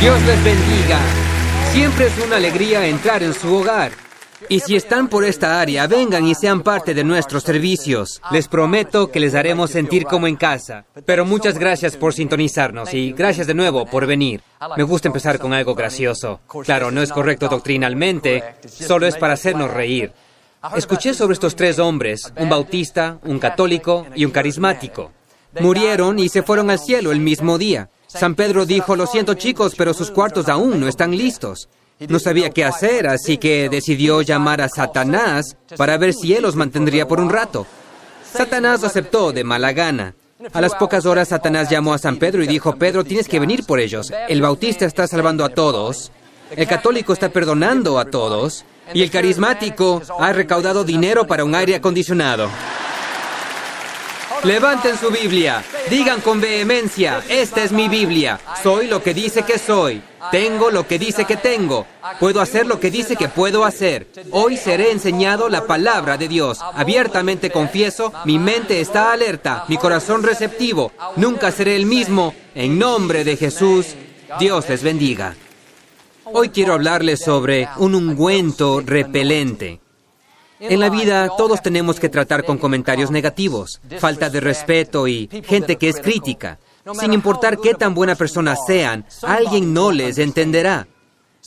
Dios les bendiga. Siempre es una alegría entrar en su hogar. Y si están por esta área, vengan y sean parte de nuestros servicios. Les prometo que les haremos sentir como en casa. Pero muchas gracias por sintonizarnos y gracias de nuevo por venir. Me gusta empezar con algo gracioso. Claro, no es correcto doctrinalmente, solo es para hacernos reír. Escuché sobre estos tres hombres, un bautista, un católico y un carismático. Murieron y se fueron al cielo el mismo día. San Pedro dijo, lo siento chicos, pero sus cuartos aún no están listos. No sabía qué hacer, así que decidió llamar a Satanás para ver si él los mantendría por un rato. Satanás aceptó de mala gana. A las pocas horas Satanás llamó a San Pedro y dijo, Pedro, tienes que venir por ellos. El bautista está salvando a todos, el católico está perdonando a todos, y el carismático ha recaudado dinero para un aire acondicionado. Levanten su Biblia, digan con vehemencia, esta es mi Biblia, soy lo que dice que soy, tengo lo que dice que tengo, puedo hacer lo que dice que puedo hacer. Hoy seré enseñado la palabra de Dios. Abiertamente confieso, mi mente está alerta, mi corazón receptivo, nunca seré el mismo. En nombre de Jesús, Dios les bendiga. Hoy quiero hablarles sobre un ungüento repelente. En la vida todos tenemos que tratar con comentarios negativos, falta de respeto y gente que es crítica. Sin importar qué tan buena persona sean, alguien no les entenderá.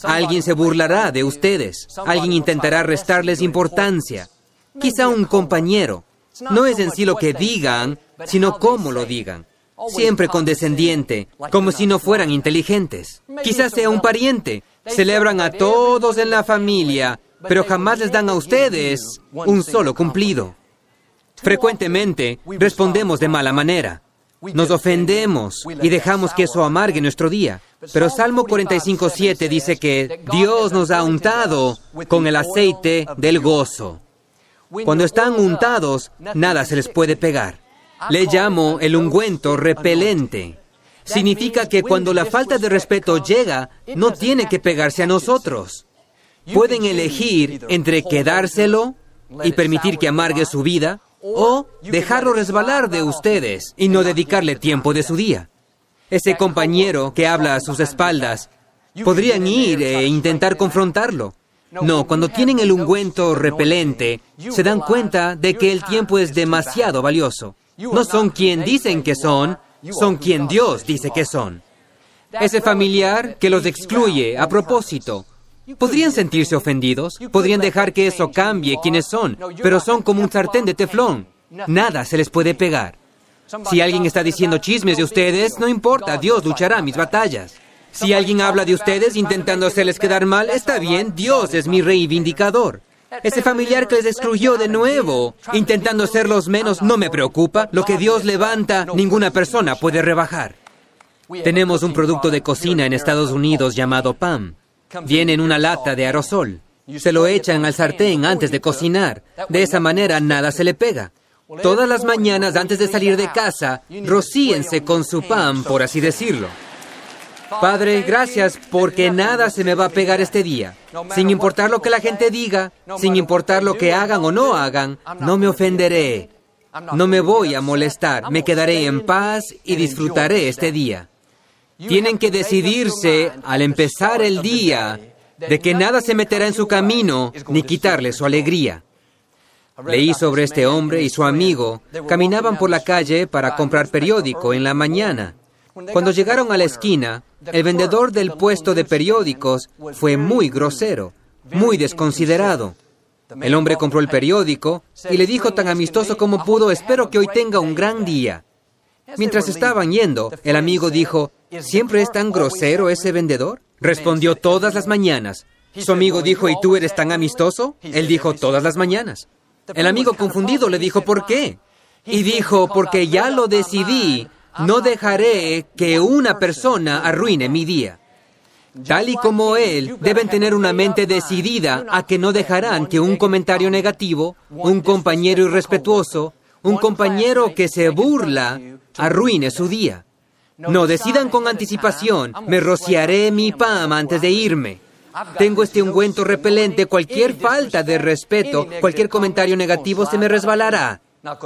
Alguien se burlará de ustedes. Alguien intentará restarles importancia. Quizá un compañero. No es en sí lo que digan, sino cómo lo digan. Siempre condescendiente, como si no fueran inteligentes. Quizás sea un pariente. Celebran a todos en la familia, pero jamás les dan a ustedes un solo cumplido. Frecuentemente respondemos de mala manera. Nos ofendemos y dejamos que eso amargue nuestro día. Pero Salmo 45.7 dice que Dios nos ha untado con el aceite del gozo. Cuando están untados, nada se les puede pegar. Le llamo el ungüento repelente. Significa que cuando la falta de respeto llega, no tiene que pegarse a nosotros. Pueden elegir entre quedárselo y permitir que amargue su vida o dejarlo resbalar de ustedes y no dedicarle tiempo de su día. Ese compañero que habla a sus espaldas, podrían ir e intentar confrontarlo. No, cuando tienen el ungüento repelente, se dan cuenta de que el tiempo es demasiado valioso. No son quien dicen que son, son quien Dios dice que son. Ese familiar que los excluye a propósito, Podrían sentirse ofendidos, podrían dejar que eso cambie quienes son, pero son como un sartén de teflón. Nada se les puede pegar. Si alguien está diciendo chismes de ustedes, no importa, Dios luchará mis batallas. Si alguien habla de ustedes intentando hacerles quedar mal, está bien, Dios es mi reivindicador. Ese familiar que les excluyó de nuevo, intentando hacerlos menos, no me preocupa. Lo que Dios levanta, ninguna persona puede rebajar. Tenemos un producto de cocina en Estados Unidos llamado PAM. Viene en una lata de aerosol. Se lo echan al sartén antes de cocinar. De esa manera nada se le pega. Todas las mañanas antes de salir de casa, rocíense con su pan, por así decirlo. Padre, gracias porque nada se me va a pegar este día. Sin importar lo que la gente diga, sin importar lo que hagan o no hagan, no me ofenderé. No me voy a molestar, me quedaré en paz y disfrutaré este día. Tienen que decidirse al empezar el día de que nada se meterá en su camino ni quitarle su alegría. Leí sobre este hombre y su amigo. Caminaban por la calle para comprar periódico en la mañana. Cuando llegaron a la esquina, el vendedor del puesto de periódicos fue muy grosero, muy desconsiderado. El hombre compró el periódico y le dijo tan amistoso como pudo, espero que hoy tenga un gran día. Mientras estaban yendo, el amigo dijo, ¿siempre es tan grosero ese vendedor? Respondió todas las mañanas. Su amigo dijo, ¿y tú eres tan amistoso? Él dijo, todas las mañanas. El amigo confundido le dijo, ¿por qué? Y dijo, porque ya lo decidí, no dejaré que una persona arruine mi día. tal y como él, deben tener una mente decidida a que no dejarán que un comentario negativo, un compañero irrespetuoso, un compañero que se burla, arruine su día. No, decidan con anticipación, me rociaré mi PAM antes de irme. Tengo este ungüento repelente, cualquier falta de respeto, cualquier comentario negativo se me resbalará.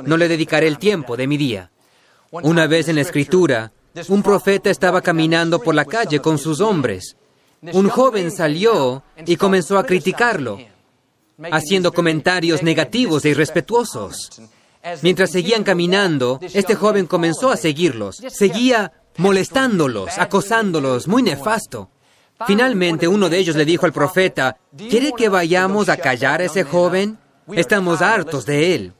No le dedicaré el tiempo de mi día. Una vez en la escritura, un profeta estaba caminando por la calle con sus hombres. Un joven salió y comenzó a criticarlo, haciendo comentarios negativos e irrespetuosos. Mientras seguían caminando, este joven comenzó a seguirlos. Seguía molestándolos, acosándolos, muy nefasto. Finalmente uno de ellos le dijo al profeta, ¿quiere que vayamos a callar a ese joven? Estamos hartos de él.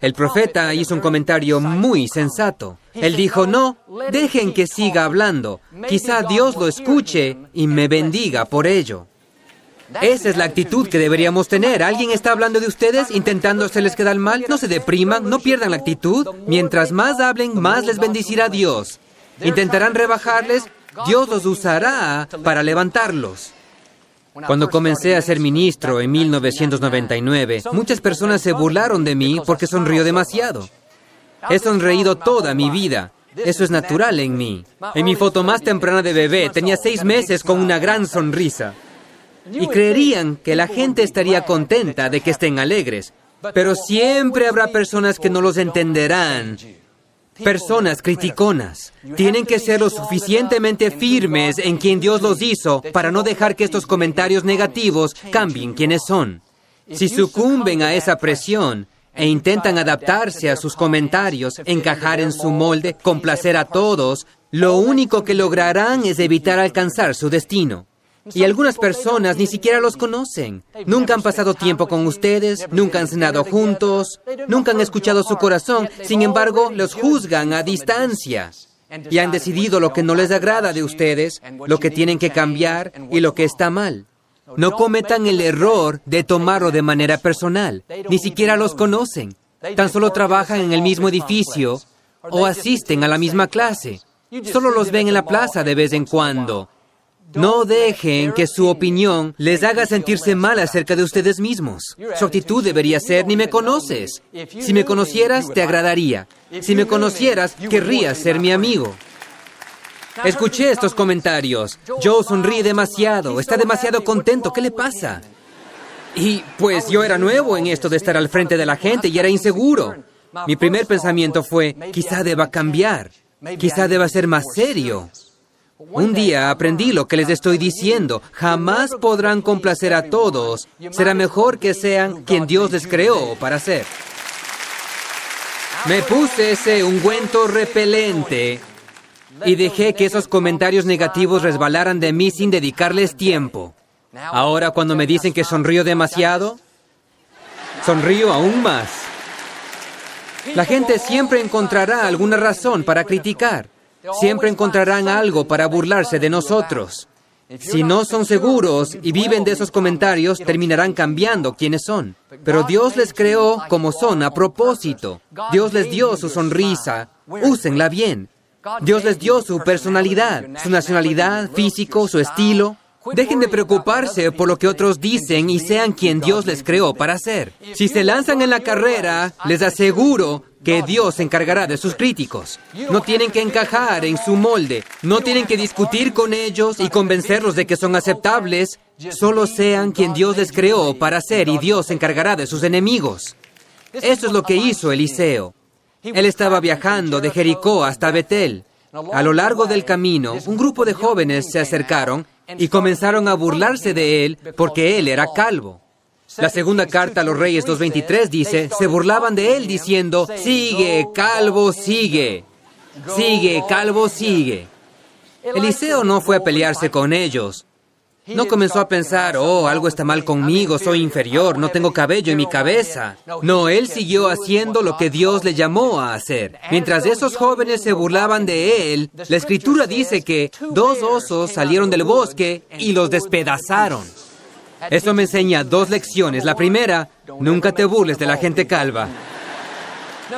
El profeta hizo un comentario muy sensato. Él dijo, no, dejen que siga hablando. Quizá Dios lo escuche y me bendiga por ello. Esa es la actitud que deberíamos tener. ¿Alguien está hablando de ustedes, intentando hacerles quedar mal? No se depriman, no pierdan la actitud. Mientras más hablen, más les bendecirá Dios. Intentarán rebajarles, Dios los usará para levantarlos. Cuando comencé a ser ministro en 1999, muchas personas se burlaron de mí porque sonrío demasiado. He sonreído toda mi vida. Eso es natural en mí. En mi foto más temprana de bebé tenía seis meses con una gran sonrisa. Y creerían que la gente estaría contenta de que estén alegres. Pero siempre habrá personas que no los entenderán Personas criticonas tienen que ser lo suficientemente firmes en quien Dios los hizo para no dejar que estos comentarios negativos cambien quienes son. Si sucumben a esa presión e intentan adaptarse a sus comentarios, encajar en su molde, complacer a todos, lo único que lograrán es evitar alcanzar su destino. Y algunas personas ni siquiera los conocen. Nunca han pasado tiempo con ustedes, nunca han cenado juntos, nunca han escuchado su corazón. Sin embargo, los juzgan a distancia. Y han decidido lo que no les agrada de ustedes, lo que tienen que cambiar y lo que está mal. No cometan el error de tomarlo de manera personal. Ni siquiera los conocen. Tan solo trabajan en el mismo edificio o asisten a la misma clase. Solo los ven en la plaza de vez en cuando. No dejen que su opinión les haga sentirse mal acerca de ustedes mismos. Su actitud debería ser, ni me conoces. Si me conocieras, te agradaría. Si me conocieras, querrías ser mi amigo. Escuché estos comentarios. Joe sonríe demasiado, está demasiado contento. ¿Qué le pasa? Y pues yo era nuevo en esto de estar al frente de la gente y era inseguro. Mi primer pensamiento fue, quizá deba cambiar, quizá deba ser más serio. Un día aprendí lo que les estoy diciendo. Jamás podrán complacer a todos. Será mejor que sean quien Dios les creó para ser. Me puse ese ungüento repelente y dejé que esos comentarios negativos resbalaran de mí sin dedicarles tiempo. Ahora cuando me dicen que sonrío demasiado, sonrío aún más. La gente siempre encontrará alguna razón para criticar. Siempre encontrarán algo para burlarse de nosotros. Si no son seguros y viven de esos comentarios, terminarán cambiando quienes son. Pero Dios les creó como son a propósito. Dios les dio su sonrisa. Úsenla bien. Dios les dio su personalidad, su nacionalidad, físico, su estilo. Dejen de preocuparse por lo que otros dicen y sean quien Dios les creó para ser. Si se lanzan en la carrera, les aseguro que Dios se encargará de sus críticos. No tienen que encajar en su molde, no tienen que discutir con ellos y convencerlos de que son aceptables. Solo sean quien Dios les creó para ser y Dios se encargará de sus enemigos. Eso es lo que hizo Eliseo. Él estaba viajando de Jericó hasta Betel. A lo largo del camino, un grupo de jóvenes se acercaron y comenzaron a burlarse de él porque él era calvo. La segunda carta a los Reyes 2.23 dice, se burlaban de él diciendo, sigue, calvo, sigue, sigue, calvo, sigue. Eliseo no fue a pelearse con ellos. No comenzó a pensar, oh, algo está mal conmigo, soy inferior, no tengo cabello en mi cabeza. No, él siguió haciendo lo que Dios le llamó a hacer. Mientras esos jóvenes se burlaban de él, la escritura dice que dos osos salieron del bosque y los despedazaron. Eso me enseña dos lecciones. La primera, nunca te burles de la gente calva.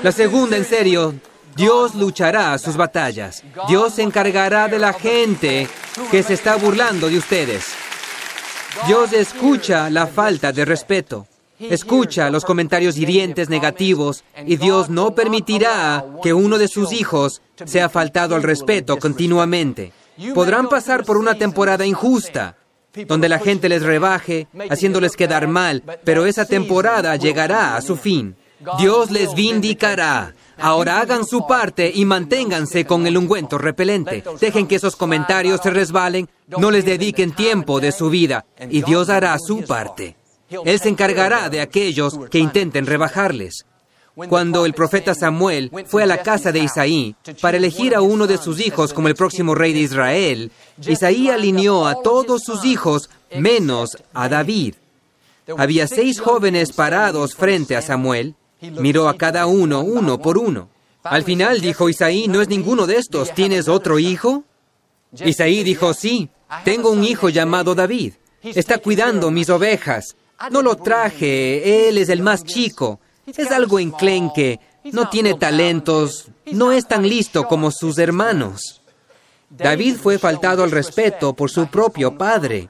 La segunda, en serio, Dios luchará sus batallas. Dios se encargará de la gente que se está burlando de ustedes. Dios escucha la falta de respeto. Escucha los comentarios hirientes negativos y Dios no permitirá que uno de sus hijos sea faltado al respeto continuamente. Podrán pasar por una temporada injusta, donde la gente les rebaje, haciéndoles quedar mal, pero esa temporada llegará a su fin. Dios les vindicará. Ahora hagan su parte y manténganse con el ungüento repelente. Dejen que esos comentarios se resbalen, no les dediquen tiempo de su vida y Dios hará su parte. Él se encargará de aquellos que intenten rebajarles. Cuando el profeta Samuel fue a la casa de Isaí para elegir a uno de sus hijos como el próximo rey de Israel, Isaí alineó a todos sus hijos menos a David. Había seis jóvenes parados frente a Samuel. Miró a cada uno uno por uno. Al final dijo Isaí, no es ninguno de estos. ¿Tienes otro hijo? Isaí dijo, sí, tengo un hijo llamado David. Está cuidando mis ovejas. No lo traje, él es el más chico. Es algo enclenque, no tiene talentos, no es tan listo como sus hermanos. David fue faltado al respeto por su propio padre.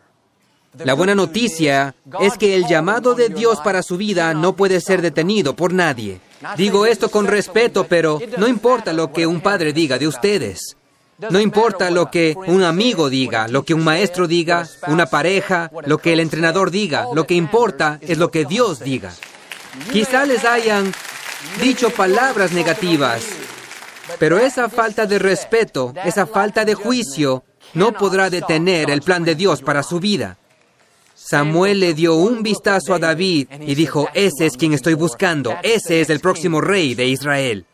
La buena noticia es que el llamado de Dios para su vida no puede ser detenido por nadie. Digo esto con respeto, pero no importa lo que un padre diga de ustedes. No importa lo que un amigo diga, lo que un maestro diga, una pareja, lo que el entrenador diga. Lo que importa es lo que Dios diga. Quizá les hayan dicho palabras negativas, pero esa falta de respeto, esa falta de juicio, no podrá detener el plan de Dios para su vida. Samuel le dio un vistazo a David y dijo, ese es quien estoy buscando, ese es el próximo rey de Israel.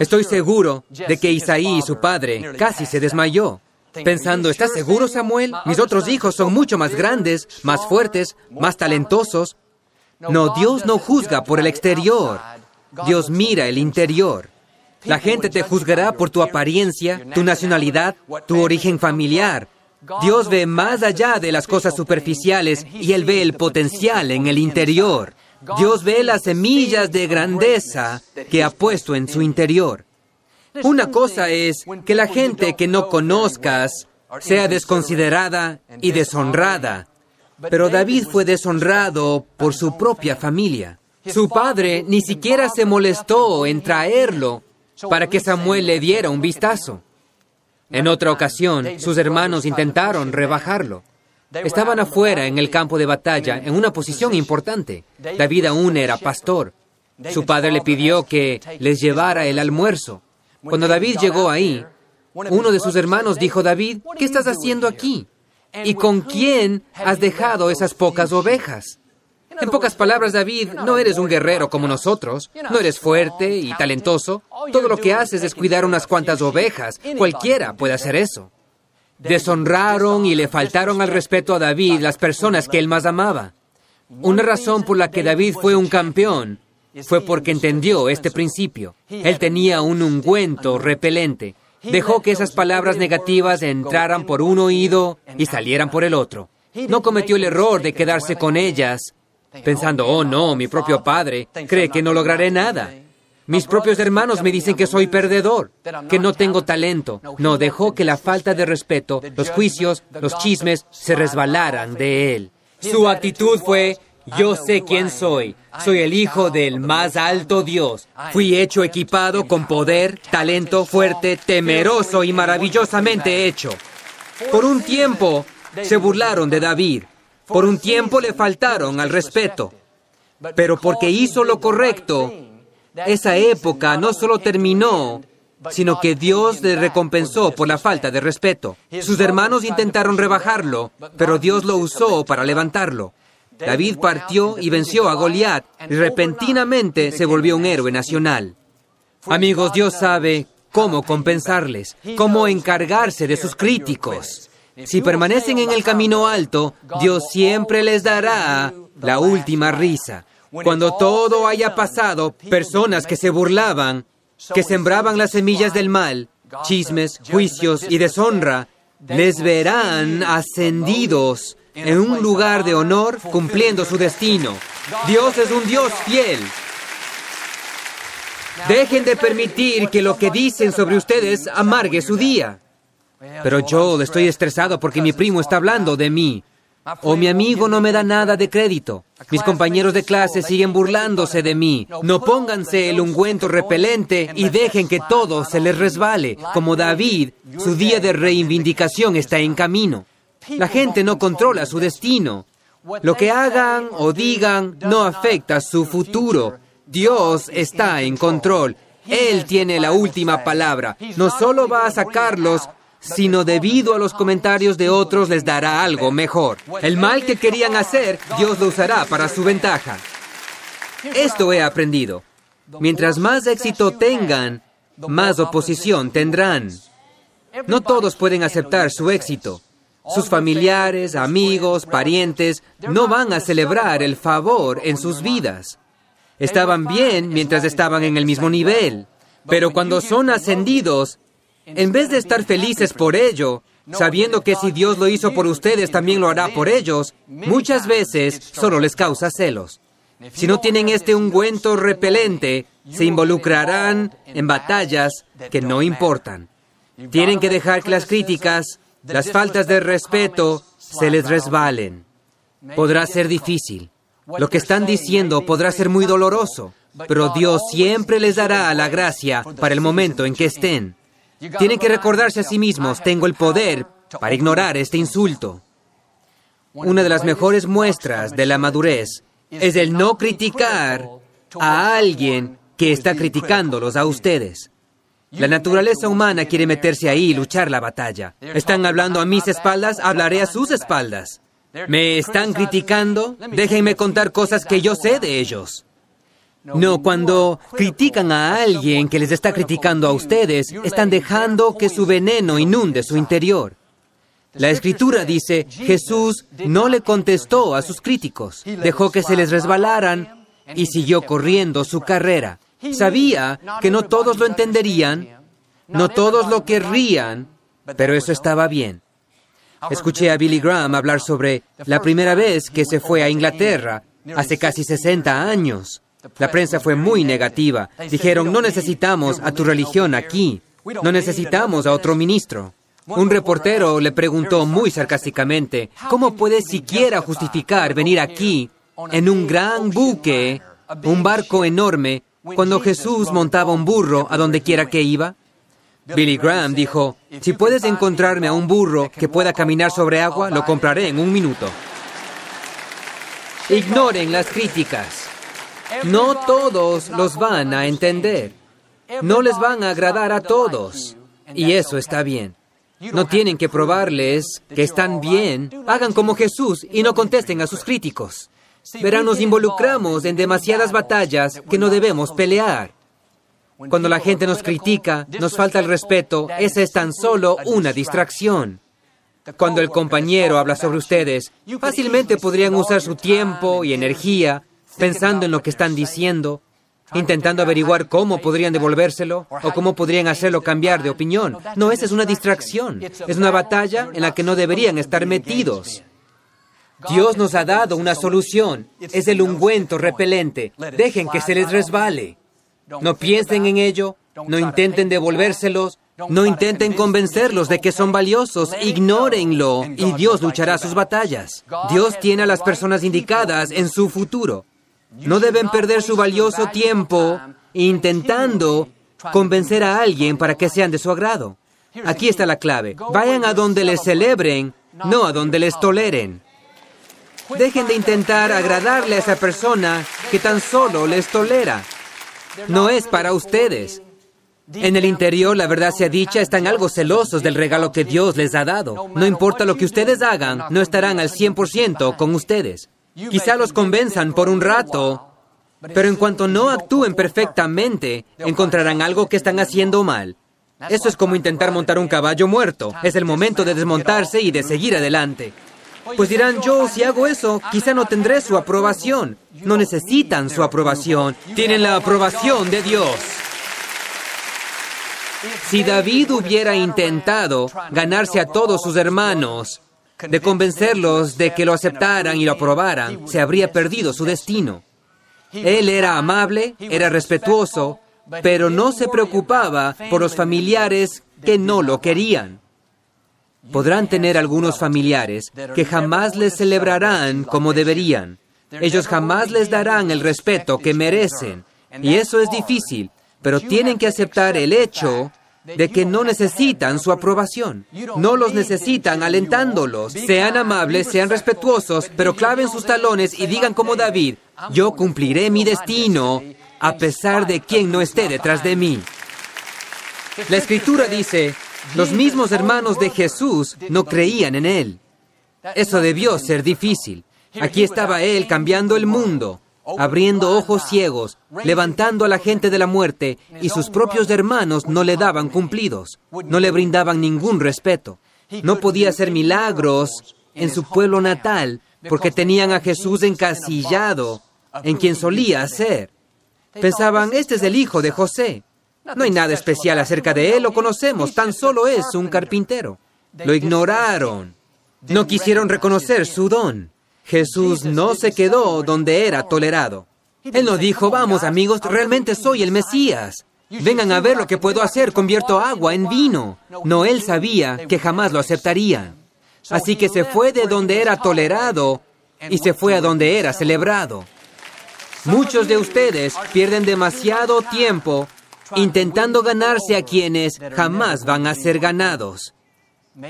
Estoy seguro de que Isaí, su padre, casi se desmayó, pensando, ¿estás seguro, Samuel? Mis otros hijos son mucho más grandes, más fuertes, más talentosos. No, Dios no juzga por el exterior, Dios mira el interior. La gente te juzgará por tu apariencia, tu nacionalidad, tu origen familiar. Dios ve más allá de las cosas superficiales y Él ve el potencial en el interior. Dios ve las semillas de grandeza que ha puesto en su interior. Una cosa es que la gente que no conozcas sea desconsiderada y deshonrada, pero David fue deshonrado por su propia familia. Su padre ni siquiera se molestó en traerlo para que Samuel le diera un vistazo. En otra ocasión, sus hermanos intentaron rebajarlo. Estaban afuera en el campo de batalla, en una posición importante. David aún era pastor. Su padre le pidió que les llevara el almuerzo. Cuando David llegó ahí, uno de sus hermanos dijo, David, ¿qué estás haciendo aquí? ¿Y con quién has dejado esas pocas ovejas? En pocas palabras, David, no eres un guerrero como nosotros, no eres fuerte y talentoso. Todo lo que haces es cuidar unas cuantas ovejas. Cualquiera puede hacer eso. Deshonraron y le faltaron al respeto a David las personas que él más amaba. Una razón por la que David fue un campeón fue porque entendió este principio. Él tenía un ungüento repelente. Dejó que esas palabras negativas entraran por un oído y salieran por el otro. No cometió el error de quedarse con ellas pensando, oh no, mi propio padre cree que no lograré nada. Mis propios hermanos me dicen que soy perdedor, que no tengo talento. No dejó que la falta de respeto, los juicios, los chismes se resbalaran de él. Su actitud fue, yo sé quién soy. Soy el hijo del más alto Dios. Fui hecho equipado con poder, talento fuerte, temeroso y maravillosamente hecho. Por un tiempo se burlaron de David. Por un tiempo le faltaron al respeto. Pero porque hizo lo correcto, esa época no solo terminó, sino que Dios le recompensó por la falta de respeto. Sus hermanos intentaron rebajarlo, pero Dios lo usó para levantarlo. David partió y venció a Goliat y repentinamente se volvió un héroe nacional. Amigos, Dios sabe cómo compensarles, cómo encargarse de sus críticos. Si permanecen en el camino alto, Dios siempre les dará la última risa. Cuando todo haya pasado, personas que se burlaban, que sembraban las semillas del mal, chismes, juicios y deshonra, les verán ascendidos en un lugar de honor cumpliendo su destino. Dios es un Dios fiel. Dejen de permitir que lo que dicen sobre ustedes amargue su día. Pero yo estoy estresado porque mi primo está hablando de mí. O mi amigo no me da nada de crédito. Mis compañeros de clase siguen burlándose de mí. No pónganse el ungüento repelente y dejen que todo se les resbale. Como David, su día de reivindicación está en camino. La gente no controla su destino. Lo que hagan o digan no afecta su futuro. Dios está en control. Él tiene la última palabra. No solo va a sacarlos sino debido a los comentarios de otros les dará algo mejor. El mal que querían hacer, Dios lo usará para su ventaja. Esto he aprendido. Mientras más éxito tengan, más oposición tendrán. No todos pueden aceptar su éxito. Sus familiares, amigos, parientes no van a celebrar el favor en sus vidas. Estaban bien mientras estaban en el mismo nivel, pero cuando son ascendidos, en vez de estar felices por ello, sabiendo que si Dios lo hizo por ustedes, también lo hará por ellos, muchas veces solo les causa celos. Si no tienen este ungüento repelente, se involucrarán en batallas que no importan. Tienen que dejar que las críticas, las faltas de respeto, se les resbalen. Podrá ser difícil. Lo que están diciendo podrá ser muy doloroso, pero Dios siempre les dará la gracia para el momento en que estén. Tienen que recordarse a sí mismos, tengo el poder para ignorar este insulto. Una de las mejores muestras de la madurez es el no criticar a alguien que está criticándolos a ustedes. La naturaleza humana quiere meterse ahí y luchar la batalla. Están hablando a mis espaldas, hablaré a sus espaldas. ¿Me están criticando? Déjenme contar cosas que yo sé de ellos. No, cuando critican a alguien que les está criticando a ustedes, están dejando que su veneno inunde su interior. La escritura dice, Jesús no le contestó a sus críticos, dejó que se les resbalaran y siguió corriendo su carrera. Sabía que no todos lo entenderían, no todos lo querrían, pero eso estaba bien. Escuché a Billy Graham hablar sobre la primera vez que se fue a Inglaterra, hace casi 60 años. La prensa fue muy negativa. Dijeron, no necesitamos a tu religión aquí. No necesitamos a otro ministro. Un reportero le preguntó muy sarcásticamente, ¿cómo puedes siquiera justificar venir aquí en un gran buque, un barco enorme, cuando Jesús montaba un burro a donde quiera que iba? Billy Graham dijo, si puedes encontrarme a un burro que pueda caminar sobre agua, lo compraré en un minuto. Ignoren las críticas. No todos los van a entender. No les van a agradar a todos. Y eso está bien. No tienen que probarles que están bien. Hagan como Jesús y no contesten a sus críticos. Verán, nos involucramos en demasiadas batallas que no debemos pelear. Cuando la gente nos critica, nos falta el respeto, esa es tan solo una distracción. Cuando el compañero habla sobre ustedes, fácilmente podrían usar su tiempo y energía pensando en lo que están diciendo, intentando averiguar cómo podrían devolvérselo o cómo podrían hacerlo cambiar de opinión. No, esa es una distracción. Es una batalla en la que no deberían estar metidos. Dios nos ha dado una solución. Es el ungüento repelente. Dejen que se les resbale. No piensen en ello. No intenten devolvérselos. No intenten convencerlos de que son valiosos, ignórenlo y Dios luchará sus batallas. Dios tiene a las personas indicadas en su futuro. No deben perder su valioso tiempo intentando convencer a alguien para que sean de su agrado. Aquí está la clave. Vayan a donde les celebren, no a donde les toleren. Dejen de intentar agradarle a esa persona que tan solo les tolera. No es para ustedes. En el interior, la verdad sea dicha, están algo celosos del regalo que Dios les ha dado. No importa lo que ustedes hagan, no estarán al 100% con ustedes. Quizá los convenzan por un rato, pero en cuanto no actúen perfectamente, encontrarán algo que están haciendo mal. Eso es como intentar montar un caballo muerto. Es el momento de desmontarse y de seguir adelante. Pues dirán, yo si hago eso, quizá no tendré su aprobación. No necesitan su aprobación, tienen la aprobación de Dios. Si David hubiera intentado ganarse a todos sus hermanos, de convencerlos de que lo aceptaran y lo aprobaran, se habría perdido su destino. Él era amable, era respetuoso, pero no se preocupaba por los familiares que no lo querían. Podrán tener algunos familiares que jamás les celebrarán como deberían. Ellos jamás les darán el respeto que merecen. Y eso es difícil, pero tienen que aceptar el hecho de que no necesitan su aprobación. No los necesitan alentándolos. Sean amables, sean respetuosos, pero claven sus talones y digan como David, yo cumpliré mi destino a pesar de quien no esté detrás de mí. La escritura dice, los mismos hermanos de Jesús no creían en Él. Eso debió ser difícil. Aquí estaba Él cambiando el mundo, abriendo ojos ciegos, levantando a la gente de la muerte, y sus propios hermanos no le daban cumplidos, no le brindaban ningún respeto. No podía hacer milagros en su pueblo natal porque tenían a Jesús encasillado en quien solía hacer. Pensaban, este es el hijo de José. No hay nada especial acerca de él, lo conocemos, tan solo es un carpintero. Lo ignoraron. No quisieron reconocer su don. Jesús no se quedó donde era tolerado. Él no dijo, vamos amigos, realmente soy el Mesías. Vengan a ver lo que puedo hacer, convierto agua en vino. No, él sabía que jamás lo aceptarían. Así que se fue de donde era tolerado y se fue a donde era celebrado. Muchos de ustedes pierden demasiado tiempo intentando ganarse a quienes jamás van a ser ganados.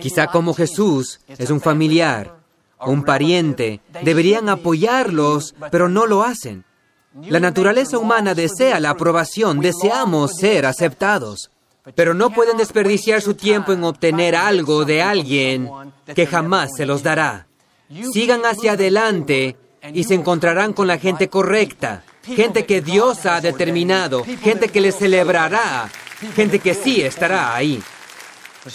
Quizá como Jesús es un familiar, un pariente, deberían apoyarlos, pero no lo hacen. La naturaleza humana desea la aprobación, deseamos ser aceptados, pero no pueden desperdiciar su tiempo en obtener algo de alguien que jamás se los dará. Sigan hacia adelante y se encontrarán con la gente correcta, gente que Dios ha determinado, gente que les celebrará, gente que sí estará ahí.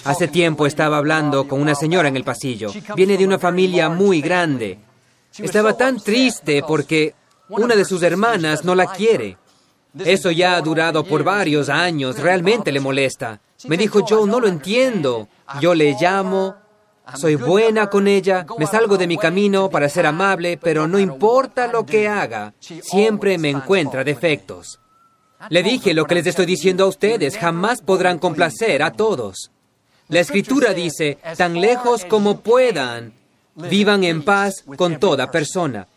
Hace tiempo estaba hablando con una señora en el pasillo. Viene de una familia muy grande. Estaba tan triste porque una de sus hermanas no la quiere. Eso ya ha durado por varios años, realmente le molesta. Me dijo, Joe, no lo entiendo. Yo le llamo, soy buena con ella, me salgo de mi camino para ser amable, pero no importa lo que haga, siempre me encuentra defectos. Le dije lo que les estoy diciendo a ustedes, jamás podrán complacer a todos. La escritura dice, tan lejos como puedan, vivan en paz con toda persona.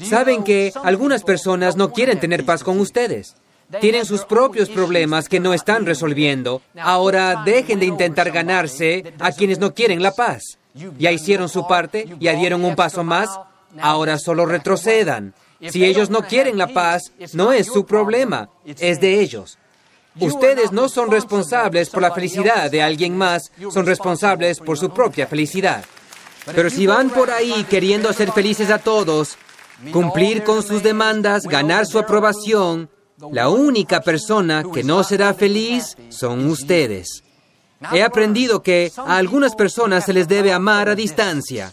Saben que algunas personas no quieren tener paz con ustedes. Tienen sus propios problemas que no están resolviendo. Ahora dejen de intentar ganarse a quienes no quieren la paz. Ya hicieron su parte, ya dieron un paso más, ahora solo retrocedan. Si ellos no quieren la paz, no es su problema, es de ellos. Ustedes no son responsables por la felicidad de alguien más, son responsables por su propia felicidad. Pero si van por ahí queriendo hacer felices a todos, cumplir con sus demandas, ganar su aprobación, la única persona que no será feliz son ustedes. He aprendido que a algunas personas se les debe amar a distancia.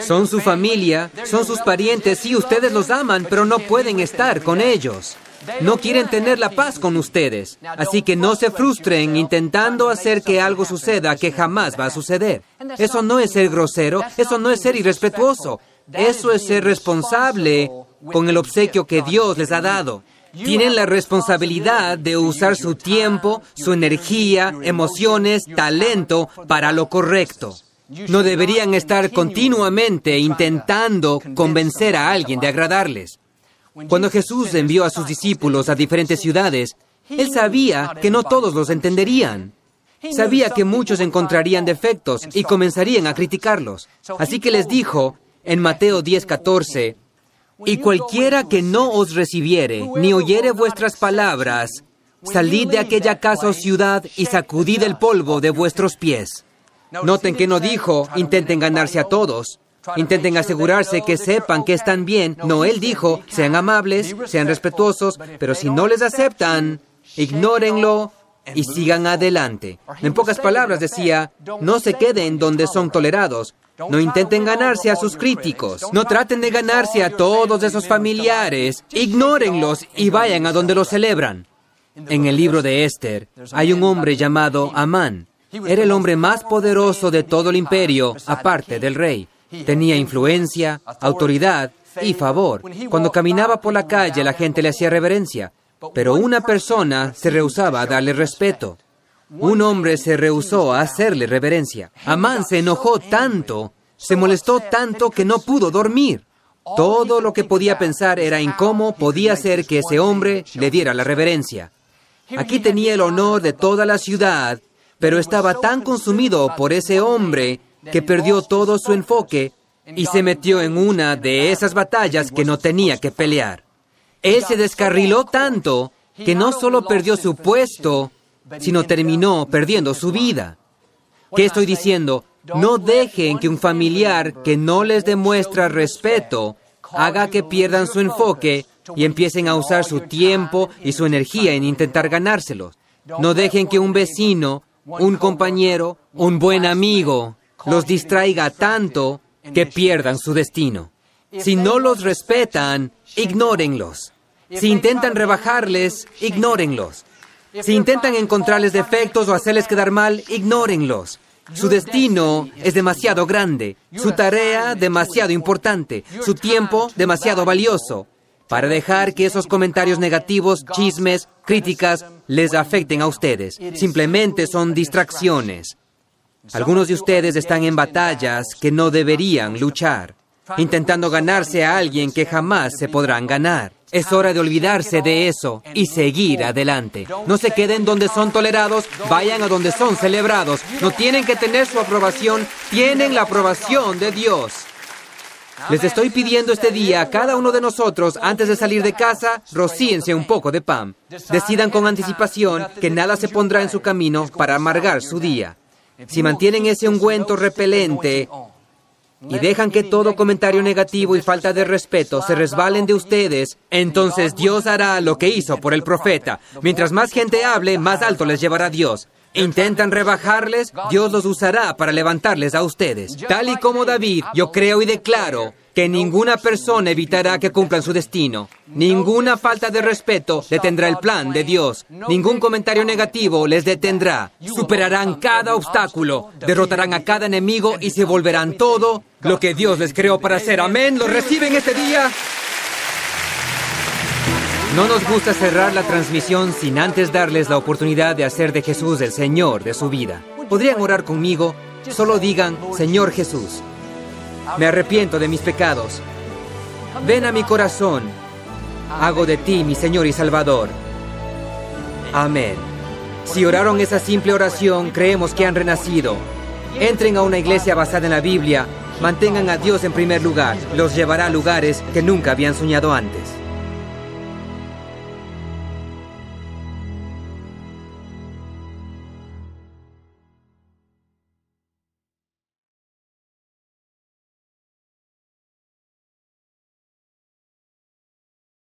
Son su familia, son sus parientes, y ustedes los aman, pero no pueden estar con ellos. No quieren tener la paz con ustedes. Así que no se frustren intentando hacer que algo suceda que jamás va a suceder. Eso no es ser grosero, eso no es ser irrespetuoso. Eso es ser responsable con el obsequio que Dios les ha dado. Tienen la responsabilidad de usar su tiempo, su energía, emociones, talento para lo correcto. No deberían estar continuamente intentando convencer a alguien de agradarles. Cuando Jesús envió a sus discípulos a diferentes ciudades, Él sabía que no todos los entenderían. Sabía que muchos encontrarían defectos y comenzarían a criticarlos. Así que les dijo en Mateo 10:14, y cualquiera que no os recibiere, ni oyere vuestras palabras, salid de aquella casa o ciudad y sacudid el polvo de vuestros pies. Noten que no dijo, intenten ganarse a todos, intenten asegurarse que sepan que están bien. No, él dijo, sean amables, sean respetuosos, pero si no les aceptan, ignórenlo y sigan adelante. En pocas palabras decía, no se queden donde son tolerados, no intenten ganarse a sus críticos. No traten de ganarse a todos esos familiares. Ignórenlos y vayan a donde los celebran. En el libro de Esther hay un hombre llamado Amán. Era el hombre más poderoso de todo el imperio, aparte del rey. Tenía influencia, autoridad y favor. Cuando caminaba por la calle la gente le hacía reverencia. Pero una persona se rehusaba a darle respeto. Un hombre se rehusó a hacerle reverencia. Amán se enojó tanto, se molestó tanto que no pudo dormir. Todo lo que podía pensar era en cómo podía ser que ese hombre le diera la reverencia. Aquí tenía el honor de toda la ciudad, pero estaba tan consumido por ese hombre que perdió todo su enfoque y se metió en una de esas batallas que no tenía que pelear. Él se descarriló tanto que no solo perdió su puesto, sino terminó perdiendo su vida. ¿Qué estoy diciendo? No dejen que un familiar que no les demuestra respeto haga que pierdan su enfoque y empiecen a usar su tiempo y su energía en intentar ganárselos. No dejen que un vecino, un compañero, un buen amigo los distraiga tanto que pierdan su destino. Si no los respetan, ignórenlos. Si intentan rebajarles, ignórenlos. Si intentan encontrarles defectos o hacerles quedar mal, ignórenlos. Su destino es demasiado grande, su tarea demasiado importante, su tiempo demasiado valioso, para dejar que esos comentarios negativos, chismes, críticas les afecten a ustedes. Simplemente son distracciones. Algunos de ustedes están en batallas que no deberían luchar, intentando ganarse a alguien que jamás se podrán ganar. Es hora de olvidarse de eso y seguir adelante. No se queden donde son tolerados, vayan a donde son celebrados. No tienen que tener su aprobación, tienen la aprobación de Dios. Les estoy pidiendo este día a cada uno de nosotros, antes de salir de casa, rocíense un poco de pan. Decidan con anticipación que nada se pondrá en su camino para amargar su día. Si mantienen ese ungüento repelente y dejan que todo comentario negativo y falta de respeto se resbalen de ustedes, entonces Dios hará lo que hizo por el profeta. Mientras más gente hable, más alto les llevará Dios. Intentan rebajarles, Dios los usará para levantarles a ustedes. Tal y como David, yo creo y declaro que ninguna persona evitará que cumplan su destino. Ninguna falta de respeto detendrá el plan de Dios. Ningún comentario negativo les detendrá. Superarán cada obstáculo, derrotarán a cada enemigo y se volverán todo lo que Dios les creó para hacer. Amén. ¿Lo reciben este día? No nos gusta cerrar la transmisión sin antes darles la oportunidad de hacer de Jesús el Señor de su vida. ¿Podrían orar conmigo? Solo digan, Señor Jesús, me arrepiento de mis pecados. Ven a mi corazón. Hago de ti mi Señor y Salvador. Amén. Si oraron esa simple oración, creemos que han renacido. Entren a una iglesia basada en la Biblia. Mantengan a Dios en primer lugar. Los llevará a lugares que nunca habían soñado antes.